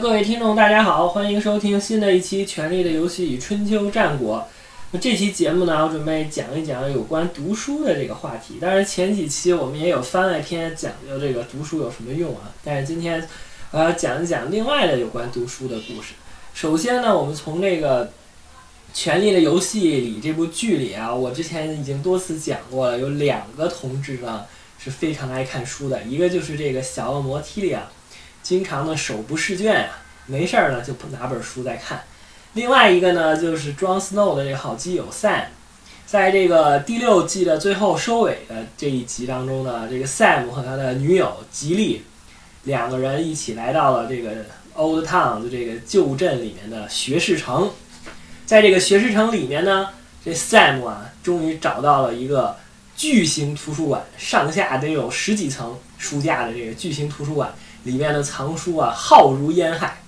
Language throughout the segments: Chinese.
各位听众，大家好，欢迎收听新的一期《权力的游戏与春秋战国》。那这期节目呢，我准备讲一讲有关读书的这个话题。当然，前几期我们也有番外篇讲究这个读书有什么用啊。但是今天我要讲一讲另外的有关读书的故事。首先呢，我们从这个《权力的游戏》里这部剧里啊，我之前已经多次讲过了，有两个同志呢是非常爱看书的，一个就是这个小恶魔提里昂。经常呢手不释卷啊，没事儿呢就拿本书在看。另外一个呢就是 Jon Snow 的这个好基友 Sam，在这个第六季的最后收尾的这一集当中呢，这个 Sam 和他的女友吉利两个人一起来到了这个 Old Town 的这个旧镇里面的学士城。在这个学士城里面呢，这 Sam 啊终于找到了一个巨型图书馆，上下得有十几层书架的这个巨型图书馆。里面的藏书啊，浩如烟海，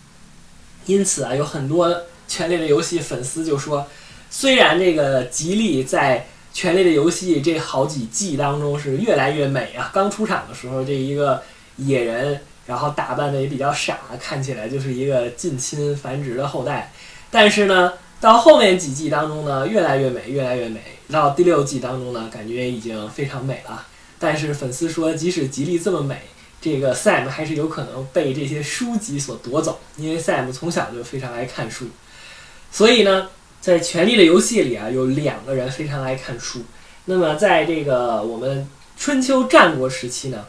因此啊，有很多《权力的游戏》粉丝就说，虽然这个吉利在《权力的游戏》这好几季当中是越来越美啊，刚出场的时候这一个野人，然后打扮的也比较傻，看起来就是一个近亲繁殖的后代，但是呢，到后面几季当中呢，越来越美，越来越美，到第六季当中呢，感觉已经非常美了。但是粉丝说，即使吉利这么美。这个 Sam 还是有可能被这些书籍所夺走，因为 Sam 从小就非常爱看书，所以呢，在《权力的游戏》里啊，有两个人非常爱看书。那么，在这个我们春秋战国时期呢，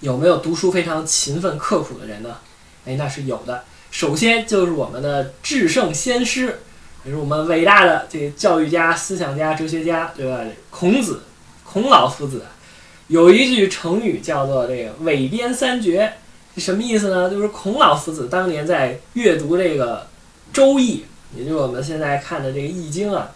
有没有读书非常勤奋刻苦的人呢？哎，那是有的。首先就是我们的至圣先师，也是我们伟大的这个教育家、思想家、哲学家，对吧？孔子，孔老夫子。有一句成语叫做“这个韦编三绝”，什么意思呢？就是孔老夫子当年在阅读这个《周易》，也就是我们现在看的这个《易经》啊，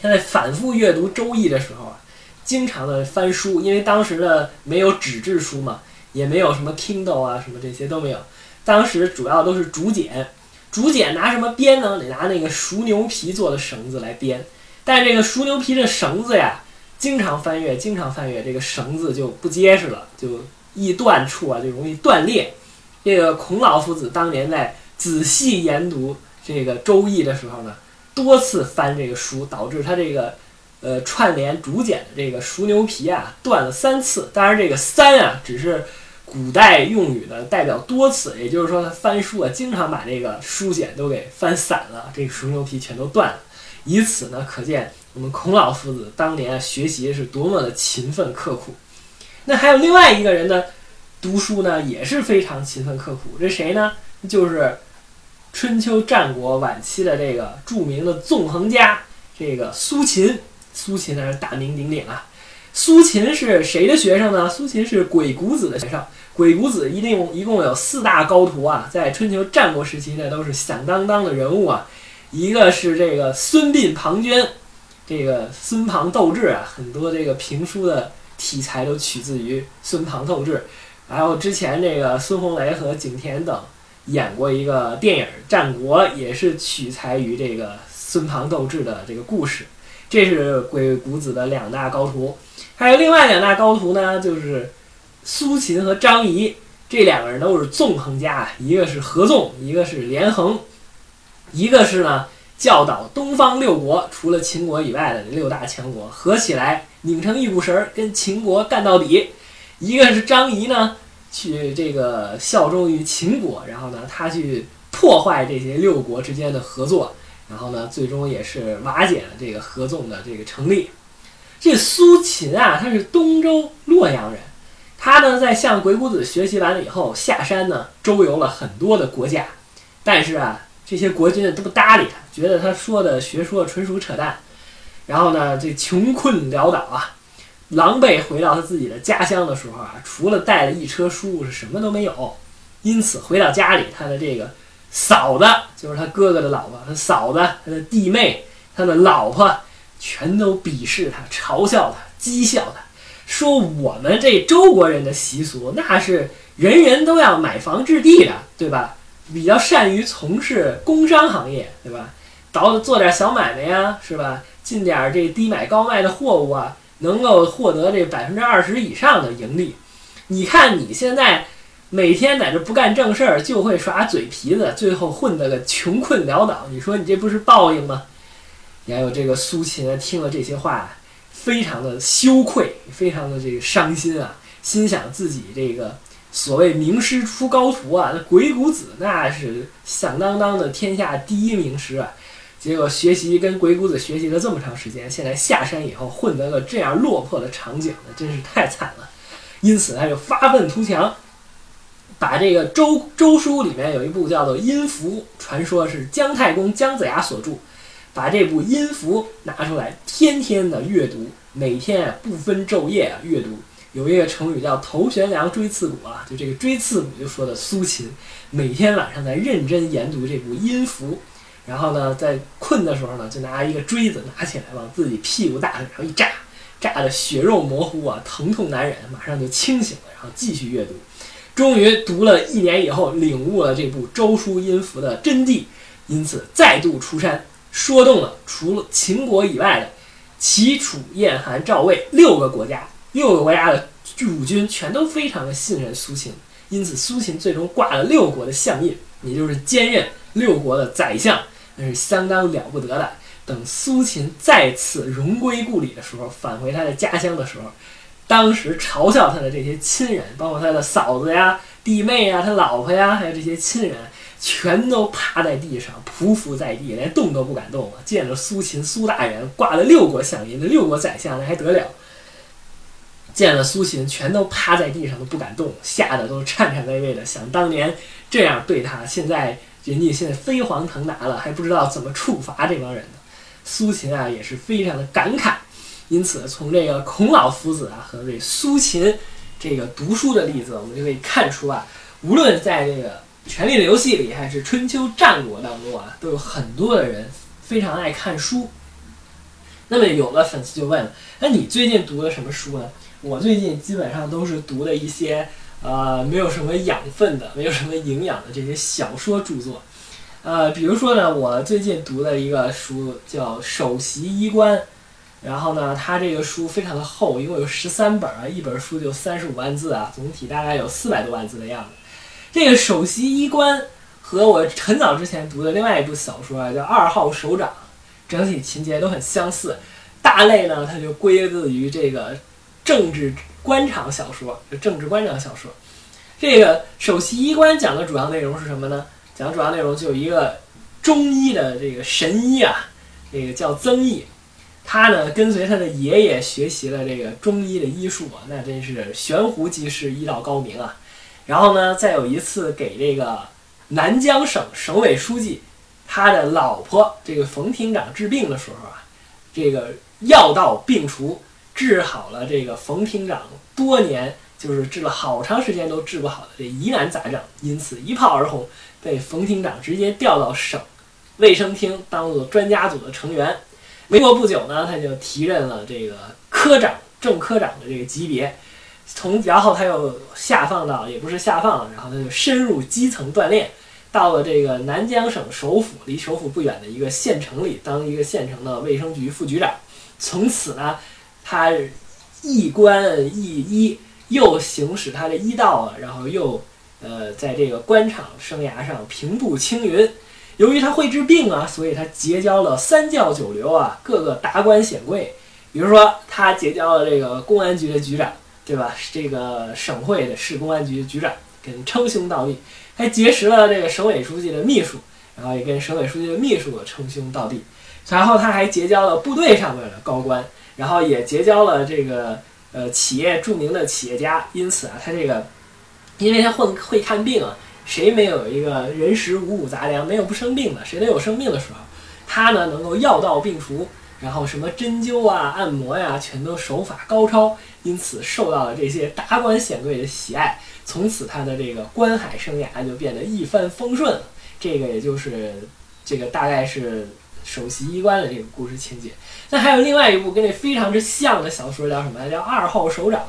他在反复阅读《周易》的时候啊，经常的翻书，因为当时的没有纸质书嘛，也没有什么 Kindle 啊，什么这些都没有，当时主要都是竹简，竹简拿什么编呢？得拿那个熟牛皮做的绳子来编，但这个熟牛皮的绳子呀。经常翻阅，经常翻阅，这个绳子就不结实了，就易断处啊，就容易断裂。这个孔老夫子当年在仔细研读这个《周易》的时候呢，多次翻这个书，导致他这个呃串联竹简的这个熟牛皮啊断了三次。当然，这个三啊只是古代用语的代表多次，也就是说他翻书啊经常把这个书简都给翻散了，这个熟牛皮全都断了。以此呢，可见。我们孔老夫子当年学习是多么的勤奋刻苦，那还有另外一个人呢，读书呢也是非常勤奋刻苦。这谁呢？就是春秋战国晚期的这个著名的纵横家，这个苏秦。苏秦那是大名鼎鼎啊。苏秦是谁的学生呢？苏秦是鬼谷子的学生。鬼谷子一定一共有四大高徒啊，在春秋战国时期呢都是响当当的人物啊。一个是这个孙膑、庞涓。这个孙庞斗智啊，很多这个评书的题材都取自于孙庞斗智，还有之前这个孙红雷和景甜等演过一个电影《战国》，也是取材于这个孙庞斗智的这个故事。这是鬼谷子的两大高徒，还有另外两大高徒呢，就是苏秦和张仪，这两个人都是纵横家，一个是合纵，一个是连横，一个是呢。教导东方六国，除了秦国以外的六大强国合起来拧成一股绳儿，跟秦国干到底。一个是张仪呢，去这个效忠于秦国，然后呢，他去破坏这些六国之间的合作，然后呢，最终也是瓦解了这个合纵的这个成立。这苏秦啊，他是东周洛阳人，他呢在向鬼谷子学习完了以后，下山呢周游了很多的国家，但是啊。这些国君都不搭理他，觉得他说的学说纯属扯淡。然后呢，这穷困潦倒啊，狼狈回到他自己的家乡的时候啊，除了带了一车书，是什么都没有。因此回到家里，他的这个嫂子，就是他哥哥的老婆，他嫂子、他的弟妹、他的老婆，全都鄙视他、嘲笑他、讥笑他，说我们这周国人的习俗，那是人人都要买房置地的，对吧？比较善于从事工商行业，对吧？倒做点小买卖呀，是吧？进点这低买高卖的货物啊，能够获得这百分之二十以上的盈利。你看你现在每天在这不干正事儿，就会耍嘴皮子，最后混得个穷困潦倒。你说你这不是报应吗？还有这个苏秦听了这些话，非常的羞愧，非常的这个伤心啊，心想自己这个所谓名师出高徒啊，那鬼谷子那是响当当的天下第一名师啊，结果学习跟鬼谷子学习了这么长时间，现在下山以后混得了这样落魄的场景，那真是太惨了。因此他就发愤图强。把这个周周书里面有一部叫做《阴符》，传说是姜太公姜子牙所著。把这部《阴符》拿出来，天天的阅读，每天不分昼夜啊阅读。有一个成语叫“头悬梁，锥刺股”啊，就这个锥刺股就说的苏秦，每天晚上在认真研读这部《音符》，然后呢，在困的时候呢，就拿一个锥子拿起来往自己屁股大腿上一扎，扎的血肉模糊啊，疼痛难忍，马上就清醒了，然后继续阅读。终于读了一年以后，领悟了这部《周书音符》的真谛，因此再度出山，说动了除了秦国以外的齐、楚、燕、韩、赵、魏六个国家，六个国家的驻军全都非常的信任苏秦，因此苏秦最终挂了六国的相印，也就是兼任六国的宰相，那是相当了不得的。等苏秦再次荣归故里的时候，返回他的家乡的时候。当时嘲笑他的这些亲人，包括他的嫂子呀、弟妹呀、他老婆呀，还有这些亲人，全都趴在地上，匍匐在地，连动都不敢动啊！见着苏秦苏大人挂了六国相印，那六国宰相那还得了？见了苏秦，全都趴在地上都不敢动，吓得都颤颤巍巍的。想当年这样对他，现在人家现在飞黄腾达了，还不知道怎么处罚这帮人呢。苏秦啊，也是非常的感慨。因此，从这个孔老夫子啊和这苏秦这个读书的例子，我们就可以看出啊，无论在这个《权力的游戏》里，还是春秋战国当中啊，都有很多的人非常爱看书。那么，有的粉丝就问了：那你最近读的什么书呢？我最近基本上都是读的一些呃没有什么养分的、没有什么营养的这些小说著作。呃，比如说呢，我最近读的一个书叫《首席医官》。然后呢，它这个书非常的厚，一共有十三本啊，一本书就三十五万字啊，总体大概有四百多万字的样子。这个首席医官和我很早之前读的另外一部小说啊，叫《二号首长》，整体情节都很相似。大类呢，它就归自于这个政治官场小说，就政治官场小说。这个首席医官讲的主要内容是什么呢？讲的主要内容就有一个中医的这个神医啊，这个叫曾毅。他呢，跟随他的爷爷学习了这个中医的医术啊，那真是悬壶济世，医道高明啊。然后呢，再有一次给这个南江省省委书记他的老婆这个冯厅长治病的时候啊，这个药到病除，治好了这个冯厅长多年就是治了好长时间都治不好的这疑难杂症，因此一炮而红，被冯厅长直接调到省卫生厅当做专家组的成员。没过不久呢，他就提任了这个科长、正科长的这个级别，从然后他又下放到，也不是下放了，然后他就深入基层锻炼，到了这个南江省首府，离首府不远的一个县城里当一个县城的卫生局副局长。从此呢，他一官一医，又行使他的医道啊，然后又呃，在这个官场生涯上平步青云。由于他会治病啊，所以他结交了三教九流啊，各个达官显贵。比如说，他结交了这个公安局的局长，对吧？这个省会的市公安局局长，跟称兄道弟；还结识了这个省委书记的秘书，然后也跟省委书记的秘书称兄道弟。然后他还结交了部队上面的高官，然后也结交了这个呃企业著名的企业家。因此啊，他这个，因为他会会看病啊。谁没有一个人食五谷杂粮，没有不生病的？谁都有生病的时候。他呢，能够药到病除，然后什么针灸啊、按摩呀，全都手法高超，因此受到了这些达官显贵的喜爱。从此，他的这个观海生涯就变得一帆风顺。这个也就是这个大概是首席医官的这个故事情节。那还有另外一部跟这非常之像的小说，叫什么？叫《二号首长》。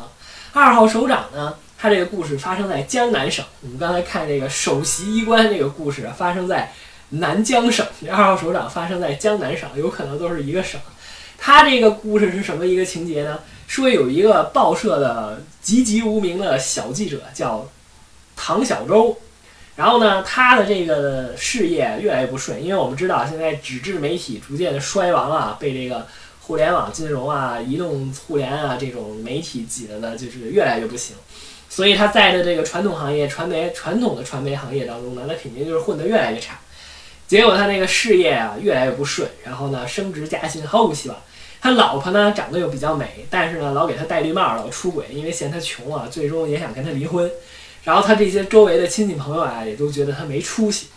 二号首长呢？他这个故事发生在江南省。我们刚才看这个首席医官这个故事发生在南江省，这二号首长发生在江南省，有可能都是一个省。他这个故事是什么一个情节呢？说有一个报社的籍籍无名的小记者叫唐小舟。然后呢，他的这个事业越来越不顺，因为我们知道现在纸质媒体逐渐的衰亡啊，被这个互联网金融啊、移动互联啊这种媒体挤的呢，就是越来越不行。所以他在的这个传统行业、传媒传统的传媒行业当中呢，那肯定就是混得越来越差。结果他那个事业啊越来越不顺，然后呢升职加薪毫无希望。他老婆呢长得又比较美，但是呢老给他戴绿帽，老出轨，因为嫌他穷啊，最终也想跟他离婚。然后他这些周围的亲戚朋友啊，也都觉得他没出息。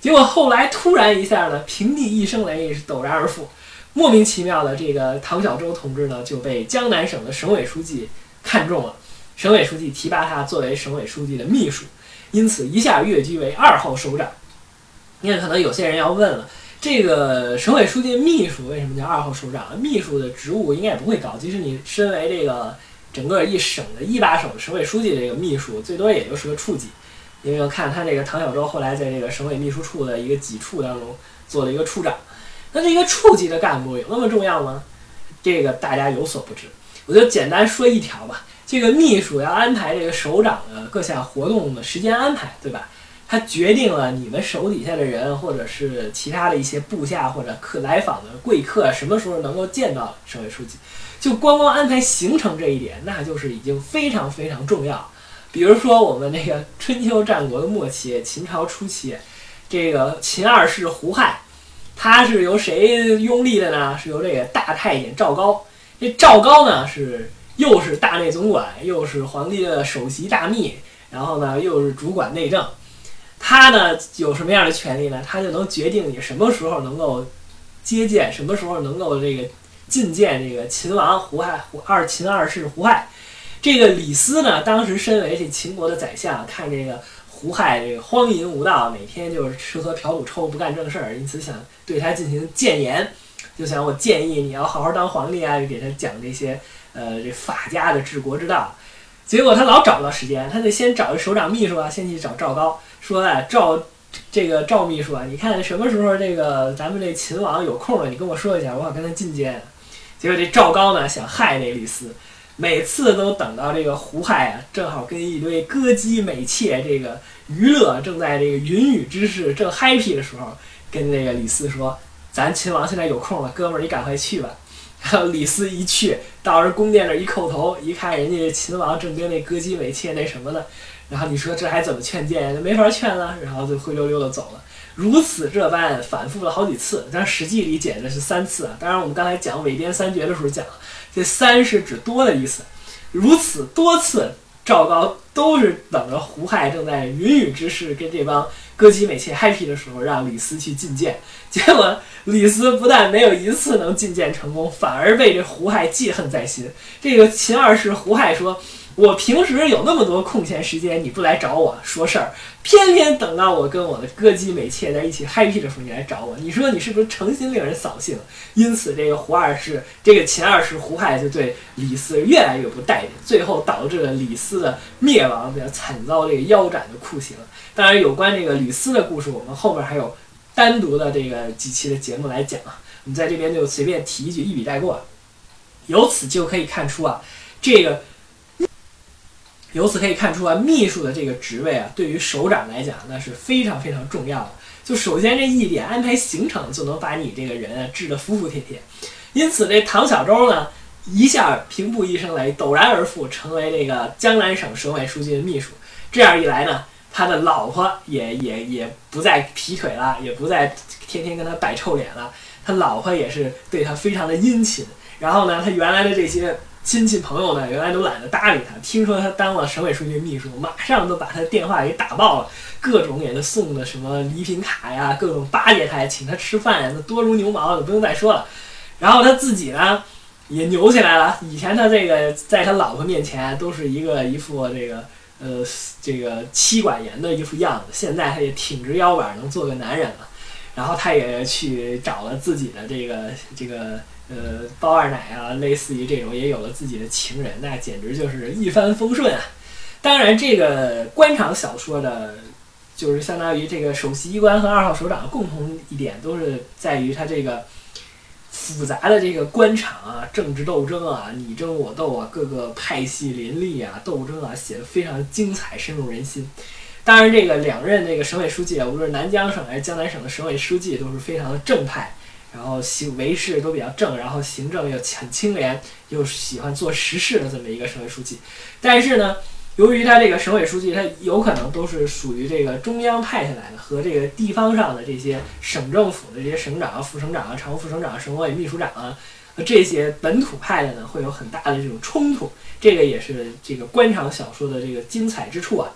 结果后来突然一下呢，平地一声雷，是陡然而富，莫名其妙的这个唐小舟同志呢就被江南省的省委书记看中了，省委书记提拔他作为省委书记的秘书，因此一下跃居为二号首长。你看，可能有些人要问了，这个省委书记秘书为什么叫二号首长？秘书的职务应该也不会高，即使你身为这个。整个一省的一把手省委书记这个秘书，最多也就是个处级，因为我看他这个唐小舟后来在这个省委秘书处的一个几处当中做了一个处长，那这一个处级的干部有那么重要吗？这个大家有所不知，我就简单说一条吧。这个秘书要安排这个首长的各项活动的时间安排，对吧？他决定了你们手底下的人，或者是其他的一些部下或者客来访的贵客什么时候能够见到省委书记。就光光安排行程这一点，那就是已经非常非常重要。比如说，我们那个春秋战国的末期，秦朝初期，这个秦二世胡亥，他是由谁拥立的呢？是由这个大太监赵高。这赵高呢，是又是大内总管，又是皇帝的首席大秘，然后呢，又是主管内政。他呢，有什么样的权利呢？他就能决定你什么时候能够接见，什么时候能够这个。觐见这个秦王胡亥，胡二秦二世胡亥，这个李斯呢，当时身为这秦国的宰相，看这个胡亥这个荒淫无道，每天就是吃喝嫖赌抽，不干正事儿，因此想对他进行谏言，就想我建议你要好好当皇帝啊，给他讲这些呃这法家的治国之道。结果他老找不到时间，他得先找一首长秘书啊，先去找赵高，说哎赵。这个赵秘书啊，你看什么时候这个咱们这秦王有空了，你跟我说一下，我好跟他觐见。结果这赵高呢想害这李斯，每次都等到这个胡亥啊，正好跟一堆歌姬美妾这个娱乐，正在这个云雨之势正 happy 的时候，跟那个李斯说：“咱秦王现在有空了，哥们儿你赶快去吧。”然后李斯一去到人宫殿那一叩头，一看人家秦王正跟那歌姬美妾那什么呢，然后你说这还怎么劝谏？没法劝了，然后就灰溜溜的走了。如此这般反复了好几次，但《史记》里写的是三次啊。当然，我们刚才讲韦编三绝的时候讲了，这三是指多的意思。如此多次，赵高都是等着胡亥正在云雨之势跟这帮歌姬美妾 happy 的时候，让李斯去觐见。结果李斯不但没有一次能觐见成功，反而被这胡亥记恨在心。这个秦二世胡亥说。我平时有那么多空闲时间，你不来找我说事儿，偏偏等到我跟我的歌姬美妾在一起 happy 的时候，你来找我，你说你是不是诚心令人扫兴？因此，这个胡二世，这个秦二世胡亥就对李斯越来越不待见，最后导致了李斯的灭亡，比较惨遭这个腰斩的酷刑。当然，有关这个李斯的故事，我们后面还有单独的这个几期的节目来讲啊。我们在这边就随便提一句，一笔带过。由此就可以看出啊，这个。由此可以看出啊，秘书的这个职位啊，对于首长来讲那是非常非常重要的。就首先这一点，安排行程就能把你这个人治得服服帖帖。因此，这唐小舟呢，一下平步一声雷，陡然而富，成为这个江南省省委书记的秘书。这样一来呢，他的老婆也也也不再劈腿了，也不再天天跟他摆臭脸了。他老婆也是对他非常的殷勤。然后呢，他原来的这些。亲戚朋友呢，原来都懒得搭理他。听说他当了省委书记秘书，马上都把他电话给打爆了，各种给他送的什么礼品卡呀，各种巴结他，请他吃饭呀，那多如牛毛，就不用再说了。然后他自己呢，也牛起来了。以前他这个在他老婆面前都是一个一副这个呃这个妻管严的一副样子，现在他也挺直腰板，能做个男人了。然后他也去找了自己的这个这个。呃，包二奶啊，类似于这种也有了自己的情人，那简直就是一帆风顺啊！当然，这个官场小说的，就是相当于这个首席医官和二号首长共同一点，都是在于他这个复杂的这个官场啊，政治斗争啊，你争我斗啊，各个派系林立啊，斗争啊，写的非常精彩，深入人心。当然，这个两任这个省委书记啊，无论是南江省还是江南省的省委书记，都是非常的正派，然后行为事都比较正，然后行政又很清廉，又喜欢做实事的这么一个省委书记。但是呢，由于他这个省委书记，他有可能都是属于这个中央派下来的，和这个地方上的这些省政府的这些省长啊、副省长啊、常务副省长、省委秘书长啊，这些本土派的呢，会有很大的这种冲突。这个也是这个官场小说的这个精彩之处啊。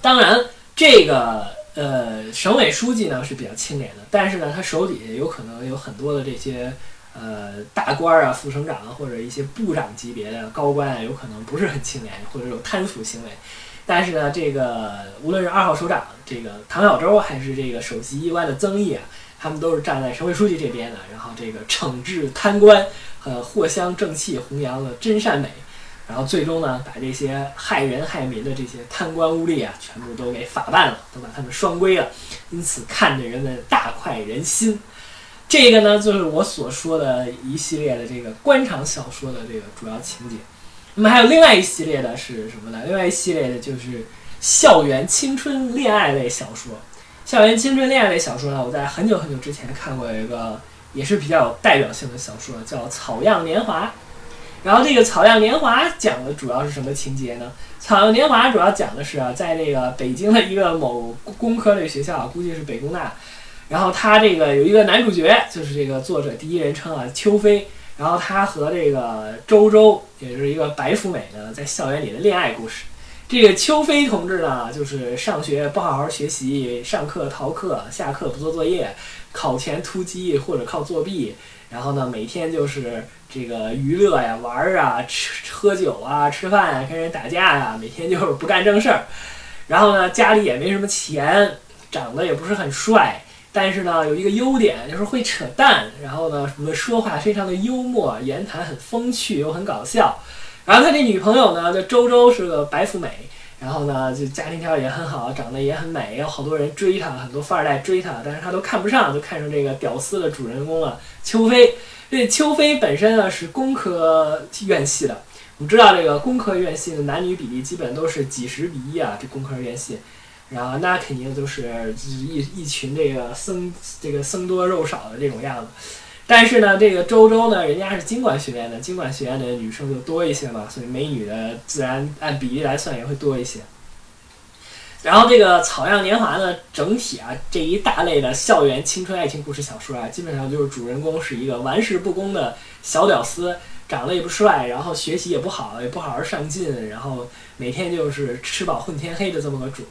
当然，这个呃，省委书记呢是比较清廉的，但是呢，他手底下有可能有很多的这些呃大官啊、副省长啊，或者一些部长级别的高官啊，有可能不是很清廉，或者有贪腐行为。但是呢，这个无论是二号首长这个唐小舟，还是这个首席医官的曾毅啊，他们都是站在省委书记这边的，然后这个惩治贪官，呃，藿香正气，弘扬了真善美。然后最终呢，把这些害人害民的这些贪官污吏啊，全部都给法办了，都把他们双规了，因此看着人们大快人心。这个呢，就是我所说的一系列的这个官场小说的这个主要情节。那么还有另外一系列的是什么呢？另外一系列的就是校园青春恋爱类小说。校园青春恋爱类小说呢，我在很久很久之前看过一个也是比较有代表性的小说，叫《草样年华》。然后这个《草样年华》讲的主要是什么情节呢？《草样年华》主要讲的是啊，在这个北京的一个某工科类学校，估计是北工大。然后他这个有一个男主角，就是这个作者第一人称啊，邱飞。然后他和这个周周，也就是一个白富美呢，在校园里的恋爱故事。这个邱飞同志呢，就是上学不好好学习，上课逃课，下课不做作业，考前突击或者靠作弊。然后呢，每天就是这个娱乐呀、玩儿啊、吃喝酒啊、吃饭啊、跟人打架呀，每天就是不干正事儿。然后呢，家里也没什么钱，长得也不是很帅，但是呢，有一个优点就是会扯淡。然后呢，什么说话非常的幽默，言谈很风趣又很搞笑。然后他这女朋友呢，叫周周，是个白富美。然后呢，就家庭条件也很好，长得也很美，有好多人追她，很多富二代追她，但是她都看不上，就看上这个屌丝的主人公了，邱飞。这邱飞本身呢是工科院系的，我们知道这个工科院系的男女比例基本都是几十比一啊，这工科院系，然后那肯定就是一一群这个僧这个僧多肉少的这种样子。但是呢，这个周周呢，人家是经管学院的，经管学院的女生就多一些嘛，所以美女的自然按比例来算也会多一些。然后这个《草样年华》呢，整体啊这一大类的校园青春爱情故事小说啊，基本上就是主人公是一个玩世不恭的小屌丝，长得也不帅，然后学习也不好，也不好好上进，然后每天就是吃饱混天黑的这么个主。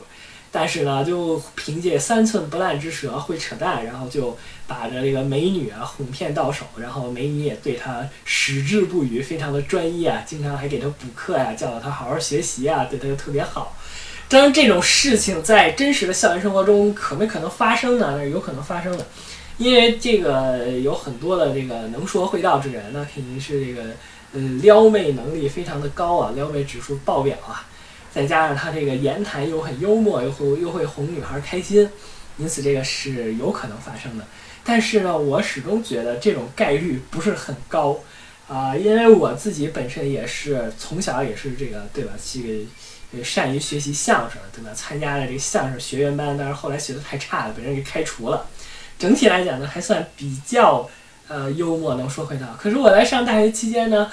但是呢，就凭借三寸不烂之舌会扯淡，然后就把着这个美女啊哄骗到手，然后美女也对他矢志不渝，非常的专一啊，经常还给他补课呀，教导他好好学习啊，对他就特别好。当然，这种事情在真实的校园生活中可没可能发生呢？那是有可能发生的，因为这个有很多的这个能说会道之人，那肯定是这个嗯撩妹能力非常的高啊，撩妹指数爆表啊。再加上他这个言谈又很幽默，又会又会哄女孩开心，因此这个是有可能发生的。但是呢，我始终觉得这种概率不是很高啊，因为我自己本身也是从小也是这个对吧？这个善于学习相声对吧？参加了这个相声学员班，但是后来学的太差了，被人给开除了。整体来讲呢，还算比较呃幽默，能说会道。可是我在上大学期间呢。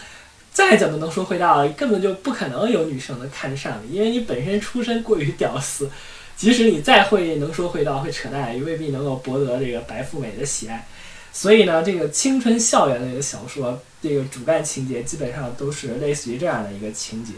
再怎么能说会道，根本就不可能有女生能看得上你，因为你本身出身过于屌丝。即使你再会能说会道、会扯淡，也未必能够博得这个白富美的喜爱。所以呢，这个青春校园类的小说，这个主干情节基本上都是类似于这样的一个情节。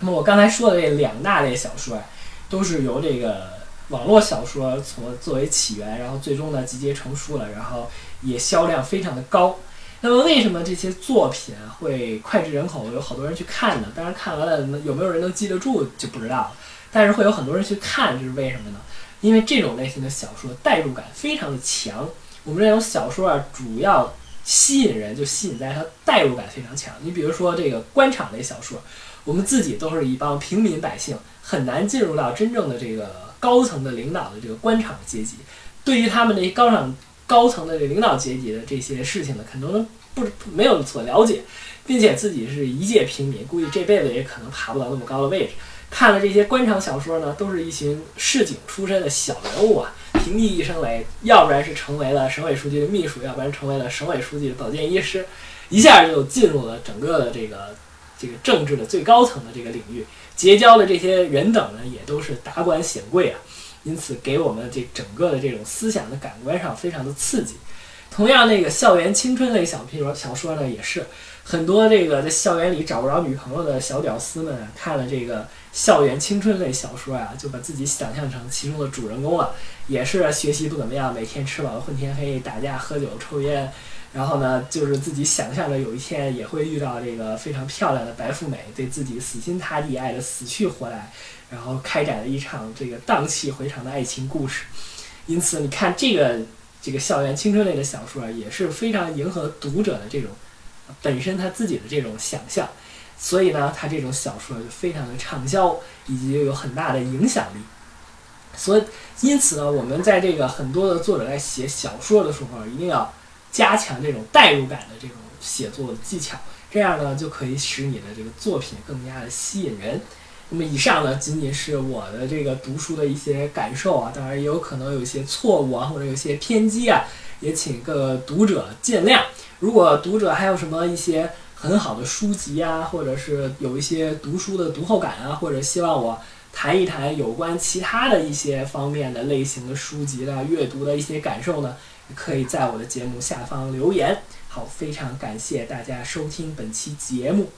那么我刚才说的这两大类小说啊，都是由这个网络小说从作为起源，然后最终呢集结成书了，然后也销量非常的高。那么为什么这些作品会脍炙人口，有好多人去看呢？当然看完了有没有人能记得住就不知道了。但是会有很多人去看，这是为什么呢？因为这种类型的小说代入感非常的强。我们这种小说啊，主要吸引人就吸引在它代入感非常强。你比如说这个官场类小说，我们自己都是一帮平民百姓，很难进入到真正的这个高层的领导的这个官场阶级。对于他们这高场。高层的这领导阶级的这些事情呢，可能不没有所了解，并且自己是一介平民，估计这辈子也可能爬不到那么高的位置。看了这些官场小说呢，都是一群市井出身的小人物啊，平地一声雷，要不然是成为了省委书记的秘书，要不然成为了省委书记的保健医师，一下就进入了整个的这个这个政治的最高层的这个领域，结交的这些人等呢，也都是达官显贵啊，因此给我们这整个的这种思想的感官上非常的刺激。同样，那个校园青春类小说小说呢，也是很多这个在校园里找不着女朋友的小屌丝们看了这个校园青春类小说啊，就把自己想象成其中的主人公了。也是学习不怎么样，每天吃饱混天黑，打架喝酒抽烟，然后呢，就是自己想象着有一天也会遇到这个非常漂亮的白富美，对自己死心塌地爱的死去活来，然后开展了一场这个荡气回肠的爱情故事。因此，你看这个。这个校园青春类的小说啊，也是非常迎合读者的这种本身他自己的这种想象，所以呢，他这种小说就非常的畅销，以及有很大的影响力。所以，因此呢，我们在这个很多的作者在写小说的时候，一定要加强这种代入感的这种写作技巧，这样呢，就可以使你的这个作品更加的吸引人。那么以上呢，仅仅是我的这个读书的一些感受啊，当然也有可能有一些错误啊，或者有些偏激啊，也请各个读者见谅。如果读者还有什么一些很好的书籍啊，或者是有一些读书的读后感啊，或者希望我谈一谈有关其他的一些方面的类型的书籍的阅读的一些感受呢，可以在我的节目下方留言。好，非常感谢大家收听本期节目。